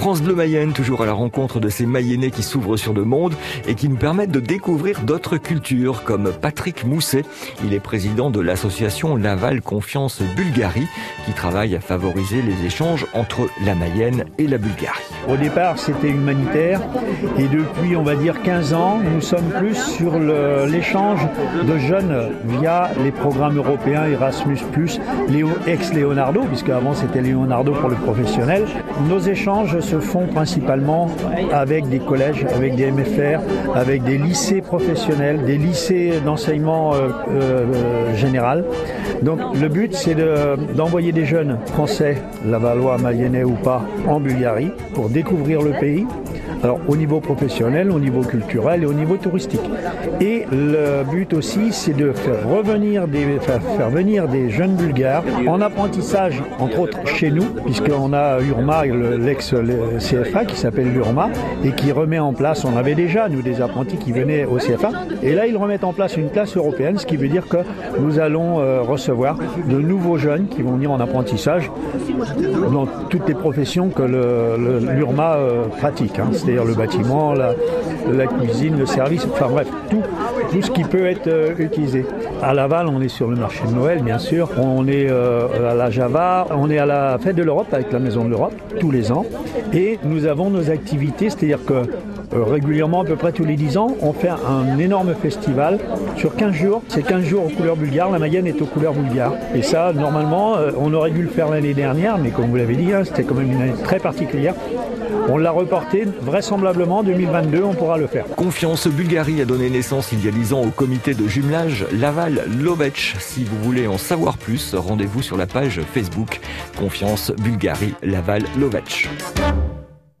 France Bleu Mayenne, toujours à la rencontre de ces Mayennais qui s'ouvrent sur le monde et qui nous permettent de découvrir d'autres cultures, comme Patrick Mousset. Il est président de l'association Laval Confiance Bulgarie, qui travaille à favoriser les échanges entre la Mayenne et la Bulgarie. Au départ, c'était humanitaire et depuis, on va dire 15 ans, nous sommes plus sur l'échange de jeunes via les programmes européens Erasmus+, ex-Leonardo, puisque avant c'était Leonardo pour le professionnel. Nos échanges se font principalement avec des collèges, avec des MFR, avec des lycées professionnels, des lycées d'enseignement euh, euh, général. Donc le but c'est d'envoyer des jeunes français, lavallois, mayennais ou pas, en Bulgarie pour découvrir le pays, alors au niveau professionnel, au niveau culturel et au niveau touristique. Et le but aussi, c'est de faire revenir des, faire, venir des jeunes bulgares en apprentissage, entre autres chez nous, puisqu'on a Urma, l'ex-CFA qui s'appelle l'Urma et qui remet en place, on avait déjà nous des apprentis qui venaient au CFA, et là ils remettent en place une classe européenne, ce qui veut dire que nous allons euh, recevoir de nouveaux jeunes qui vont venir en apprentissage dans toutes les professions que l'URMA euh, pratique. Hein c'est-à-dire le bâtiment, la, la, cuisine, le service, enfin bref, tout, tout ce qui peut être euh, utilisé. À Laval, on est sur le marché de Noël, bien sûr. On est euh, à la Java, on est à la fête de l'Europe avec la Maison de l'Europe tous les ans. Et nous avons nos activités, c'est-à-dire que euh, régulièrement, à peu près tous les 10 ans, on fait un énorme festival sur 15 jours. C'est 15 jours aux couleurs bulgares. La Mayenne est aux couleurs bulgares. Et ça, normalement, on aurait dû le faire l'année dernière, mais comme vous l'avez dit, hein, c'était quand même une année très particulière. On l'a reporté, vraisemblablement 2022, on pourra le faire. Confiance Bulgarie a donné naissance il y a 10 ans au comité de jumelage Laval-Lovech. Si vous voulez en savoir plus, rendez-vous sur la page Facebook Confiance Bulgarie Laval-Lovech.